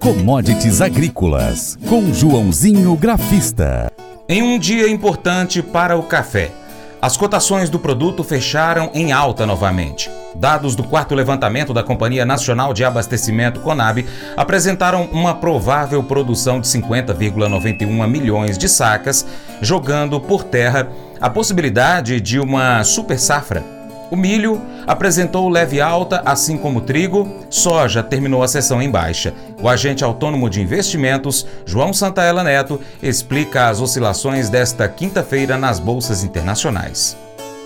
Commodities Agrícolas, com Joãozinho Grafista. Em um dia importante para o café, as cotações do produto fecharam em alta novamente. Dados do quarto levantamento da Companhia Nacional de Abastecimento Conab apresentaram uma provável produção de 50,91 milhões de sacas, jogando por terra a possibilidade de uma super safra o milho apresentou leve alta, assim como o trigo. Soja terminou a sessão em baixa. O agente autônomo de investimentos, João Santaella Neto, explica as oscilações desta quinta-feira nas bolsas internacionais.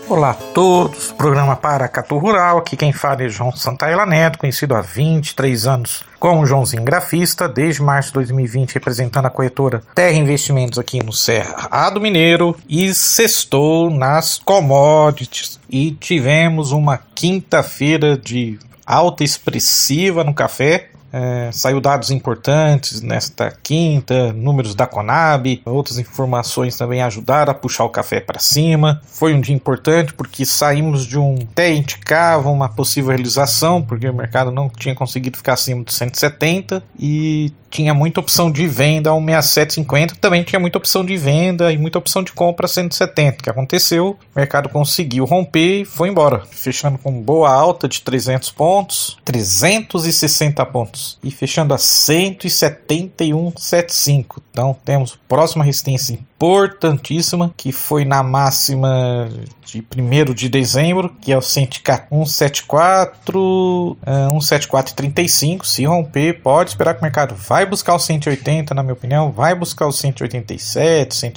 Olá a todos, programa Paracatu Rural, aqui quem fala é João Santaella Neto, conhecido há 23 anos como Joãozinho Grafista, desde março de 2020 representando a corretora Terra Investimentos aqui no Cerrado Mineiro e sextou nas commodities. E tivemos uma quinta-feira de alta expressiva no café, é, saiu dados importantes nesta quinta, números da Conab, outras informações também ajudaram a puxar o café para cima. Foi um dia importante porque saímos de um até indicava uma possível realização, porque o mercado não tinha conseguido ficar acima de 170 e tinha muita opção de venda a 167,50, também tinha muita opção de venda e muita opção de compra a 170. O que aconteceu? O mercado conseguiu romper e foi embora, fechando com boa alta de 300 pontos, 360 pontos e fechando a 171,75. Então temos próxima resistência importantíssima, que foi na máxima de 1 de dezembro, que é o 174, 174,35. Se romper, pode esperar que o mercado vai buscar o 180, na minha opinião, vai buscar o 187, 100,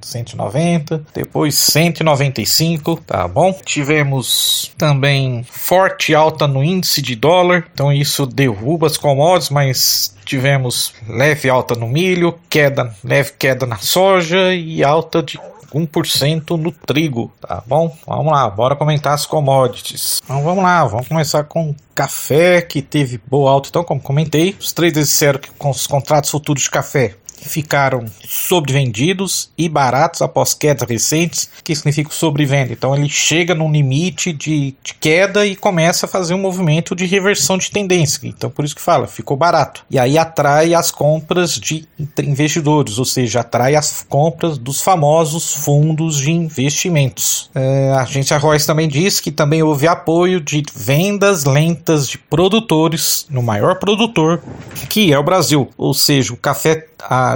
190, depois 195, tá bom? Tivemos também forte alta no índice de dólar, então isso derruba as commodities, mas tivemos leve alta no milho, queda, leve queda na soja e alta de 1% no trigo, tá bom? Vamos lá, bora comentar as commodities. Então vamos lá, vamos começar com café, que teve boa alta. Então, como comentei, os traders disseram que com os contratos futuros de café ficaram sobrevendidos e baratos após quedas recentes, que significa sobrevenda. Então ele chega num limite de, de, queda e começa a fazer um movimento de reversão de tendência. Então por isso que fala, ficou barato. E aí atrai as compras de investidores, ou seja, atrai as compras dos famosos fundos de investimentos. É, a agência Royce também diz que também houve apoio de vendas lentas de produtores no maior produtor, que é o Brasil. Ou seja, o café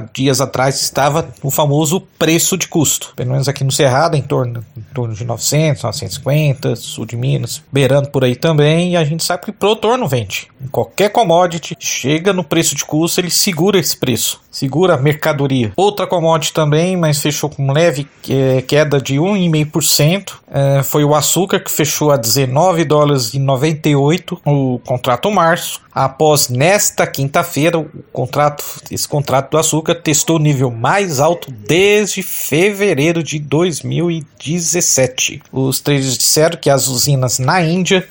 dias atrás estava o famoso preço de custo. Pelo menos aqui no Cerrado, em torno, em torno de 900, 950, sul de Minas, beirando por aí também. E a gente sabe que o produtor não vende. Em qualquer commodity, chega no preço de custo, ele segura esse preço, segura mercadoria. Outra commodity também, mas fechou com leve é, queda de 1,5%. É, foi o açúcar que fechou a 19 dólares e 98 o contrato março. Após nesta quinta-feira, o contrato, esse contrato do açúcar testou o nível mais alto desde fevereiro de 2017. Os traders disseram que as usinas na Índia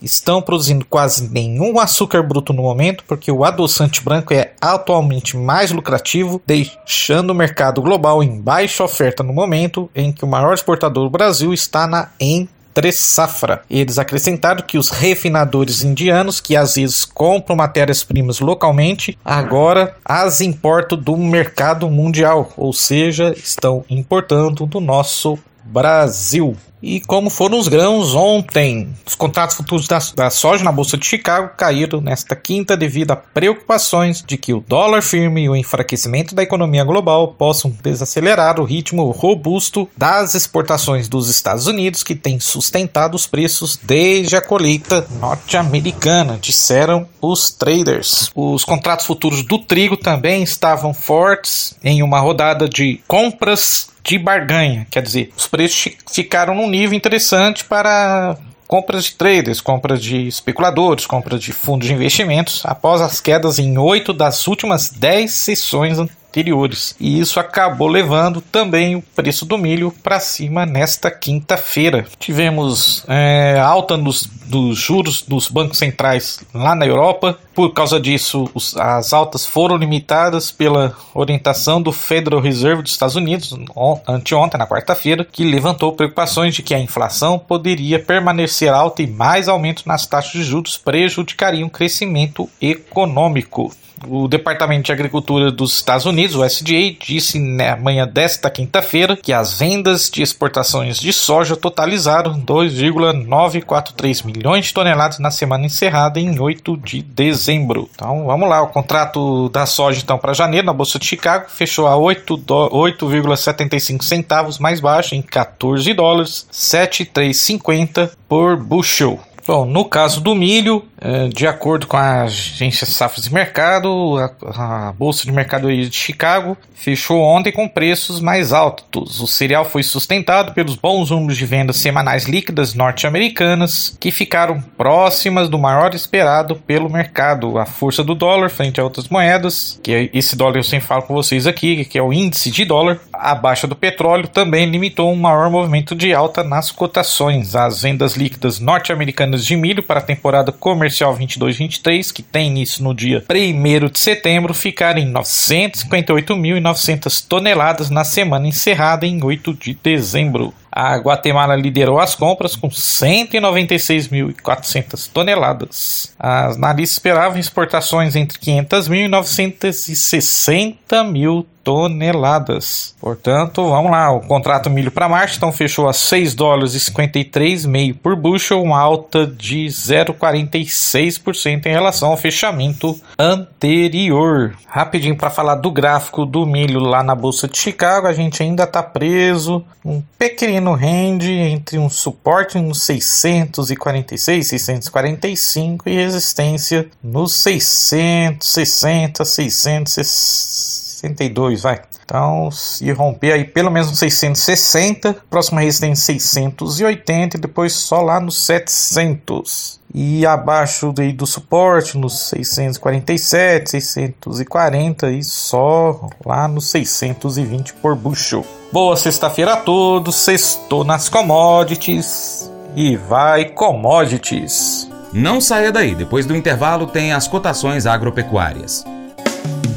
estão produzindo quase nenhum açúcar bruto no momento, porque o adoçante branco é atualmente mais lucrativo, deixando o mercado global em baixa oferta no momento em que o maior exportador do Brasil está na entre safra. Eles acrescentaram que os refinadores indianos, que às vezes compram matérias-primas localmente, agora as importam do mercado mundial, ou seja, estão importando do nosso Brasil. E como foram os grãos ontem, os contratos futuros da, da, soja na Bolsa de Chicago caíram nesta quinta devido a preocupações de que o dólar firme e o enfraquecimento da economia global possam desacelerar o ritmo robusto das exportações dos Estados Unidos que tem sustentado os preços desde a colheita norte-americana, disseram os traders. Os contratos futuros do trigo também estavam fortes em uma rodada de compras de barganha, quer dizer, os preços ficaram num nível interessante para compras de traders, compras de especuladores, compras de fundos de investimentos, após as quedas em oito das últimas dez sessões anteriores. E isso acabou levando também o preço do milho para cima nesta quinta-feira. Tivemos é, alta nos, dos juros dos bancos centrais lá na Europa, por causa disso, os, as altas foram limitadas pela orientação do Federal Reserve dos Estados Unidos anteontem, na quarta-feira, que levantou preocupações de que a inflação poderia permanecer alta e mais aumento nas taxas de juros prejudicariam o crescimento econômico. O Departamento de Agricultura dos Estados Unidos, o USDA, disse na manhã desta quinta-feira que as vendas de exportações de soja totalizaram 2,943 milhões de toneladas na semana encerrada em 8 de dezembro. Então vamos lá, o contrato da soja então para janeiro na Bolsa de Chicago fechou a 8,75 centavos mais baixo em 14 dólares, 7,350 por bushel. Bom, no caso do milho, de acordo com a agência Safras de Mercado, a, a, Bolsa de Mercado de Chicago fechou ontem com preços mais altos. O cereal foi sustentado pelos bons números de vendas semanais líquidas norte-americanas, que ficaram próximas do maior esperado pelo mercado. A força do dólar frente a outras moedas, que é esse dólar eu sempre falo com vocês aqui, que é o índice de dólar, a baixa do petróleo também limitou um maior movimento de alta nas cotações. As vendas líquidas norte-americanas de milho para a temporada comercial 22-23, que tem início no dia 1 de setembro, ficaram em 958.900 toneladas na semana encerrada em 8 de dezembro. A Guatemala liderou as compras com 196.400 toneladas. As analistas esperavam exportações entre 500 mil e 960 mil toneladas. Portanto, vamos lá, o contrato milho para março então fechou a 6 dólares e 53 meio por bushel, uma alta de 0,46% em relação ao fechamento anterior. Rapidinho para falar do gráfico do milho lá na bolsa de Chicago, a gente ainda está preso um pequeno range entre um suporte nos 646, 645 e resistência nos 660, 660 662, vai. Então, se romper aí pelo menos 660, próxima resistência 680 e depois só lá nos 700. E abaixo daí do suporte nos 647, 640 e só lá nos 620 por bushel. Boa sexta-feira a todos, sextou nas commodities e vai commodities. Não saia daí, depois do intervalo tem as cotações agropecuárias.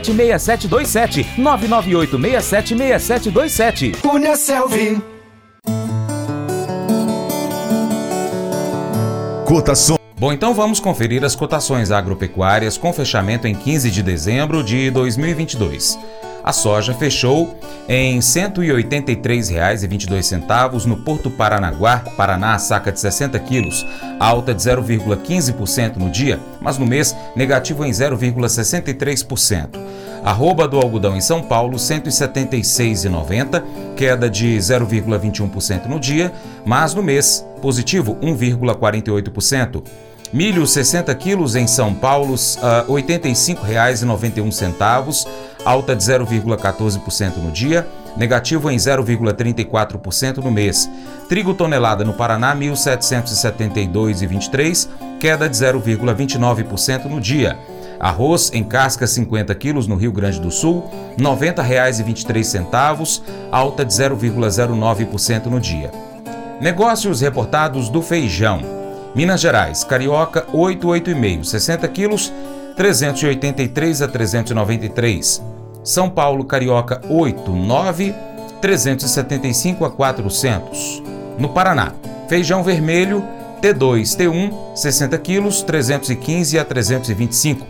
998676727 998676727 Cunha Selvi. Cotação. Bom, então vamos conferir as cotações agropecuárias com fechamento em 15 de dezembro de 2022. A soja fechou em R$ 183,22 no Porto Paranaguá, Paraná, saca de 60 quilos, alta de 0,15% no dia, mas no mês negativo em 0,63%. Arroba do algodão em São Paulo, R$ 176,90, queda de 0,21% no dia, mas no mês positivo 1,48%. Milho 60 quilos em São Paulo, uh, R$ 85,91, alta de 0,14% no dia, negativo em 0,34% no mês. Trigo tonelada no Paraná, R$ 1.772,23, queda de 0,29% no dia. Arroz em casca 50 quilos no Rio Grande do Sul, R$ 90,23, alta de 0,09% no dia. Negócios reportados do feijão. Minas Gerais, Carioca 885, 60 quilos, 383 a 393. São Paulo, Carioca 89, 375 a 400. No Paraná, feijão vermelho T2, T1, 60 quilos, 315 a 325.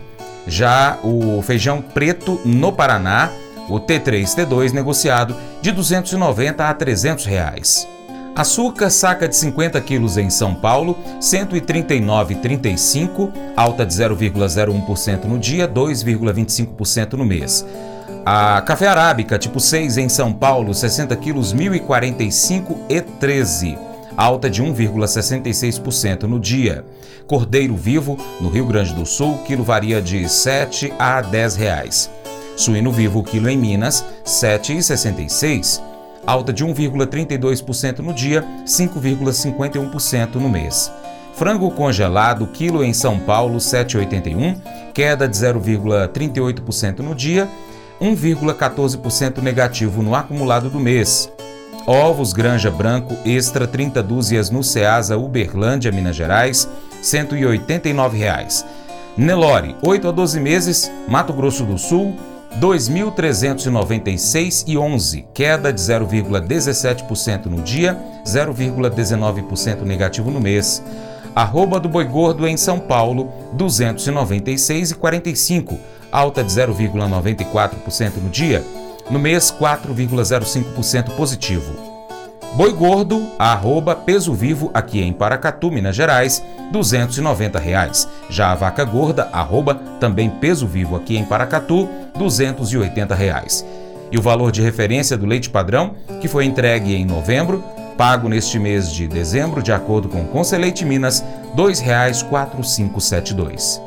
Já o feijão preto no Paraná, o T3, T2 negociado de 290 a 300 reais. Açúcar saca de 50 quilos em São Paulo, 139,35, alta de 0,01% no dia, 2,25% no mês. A café arábica tipo 6 em São Paulo, 60 quilos, 1.045 e 13. alta de 1,66% no dia. Cordeiro vivo, no Rio Grande do Sul, quilo varia de 7 a 10 reais. Suíno vivo, quilo em Minas, 7,66 alta de 1,32% no dia, 5,51% no mês. Frango congelado, quilo em São Paulo, 7,81, queda de 0,38% no dia, 1,14% negativo no acumulado do mês. Ovos Granja Branco Extra 30 dúzias no Ceasa Uberlândia, Minas Gerais, 189 reais. Nelore, 8 a 12 meses, Mato Grosso do Sul, 2.396,11, queda de 0,17% no dia, 0,19% negativo no mês. Arroba do boi gordo em São Paulo, 296,45, alta de 0,94% no dia, no mês 4,05% positivo. Boi gordo, arroba peso vivo aqui em Paracatu, Minas Gerais, 290 reais. Já a vaca gorda, arroba também peso vivo aqui em Paracatu, 280 reais. E o valor de referência do leite padrão, que foi entregue em novembro, pago neste mês de dezembro, de acordo com o Conselheite Minas, R$ 2,4572.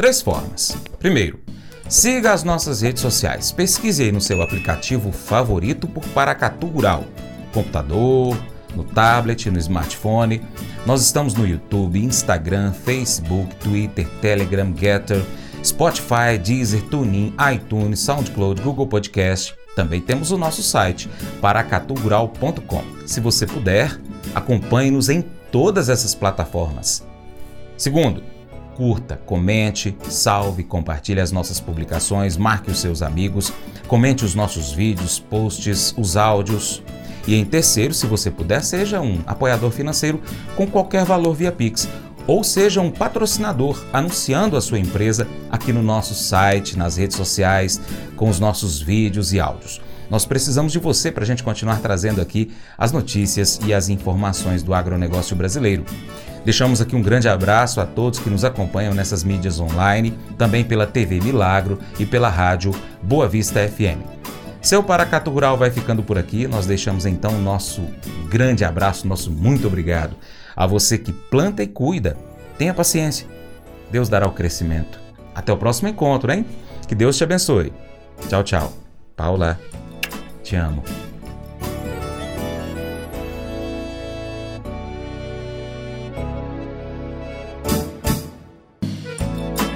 Três formas. Primeiro, siga as nossas redes sociais. Pesquise aí no seu aplicativo favorito por Paracatu Rural. Computador, no tablet, no smartphone. Nós estamos no YouTube, Instagram, Facebook, Twitter, Telegram, Getter, Spotify, Deezer, TuneIn, iTunes, SoundCloud, Google Podcast também temos o nosso site, paracatugural.com. Se você puder, acompanhe-nos em todas essas plataformas. Segundo, curta, comente, salve, compartilhe as nossas publicações, marque os seus amigos, comente os nossos vídeos, posts, os áudios. E em terceiro, se você puder, seja um apoiador financeiro com qualquer valor via Pix ou seja um patrocinador anunciando a sua empresa aqui no nosso site, nas redes sociais, com os nossos vídeos e áudios. Nós precisamos de você para a gente continuar trazendo aqui as notícias e as informações do agronegócio brasileiro. Deixamos aqui um grande abraço a todos que nos acompanham nessas mídias online, também pela TV Milagro e pela rádio Boa Vista FM. Seu Paracatu Rural vai ficando por aqui. Nós deixamos então o nosso grande abraço, nosso muito obrigado. A você que planta e cuida, tenha paciência. Deus dará o crescimento. Até o próximo encontro, hein? Que Deus te abençoe. Tchau, tchau. Paula, te amo.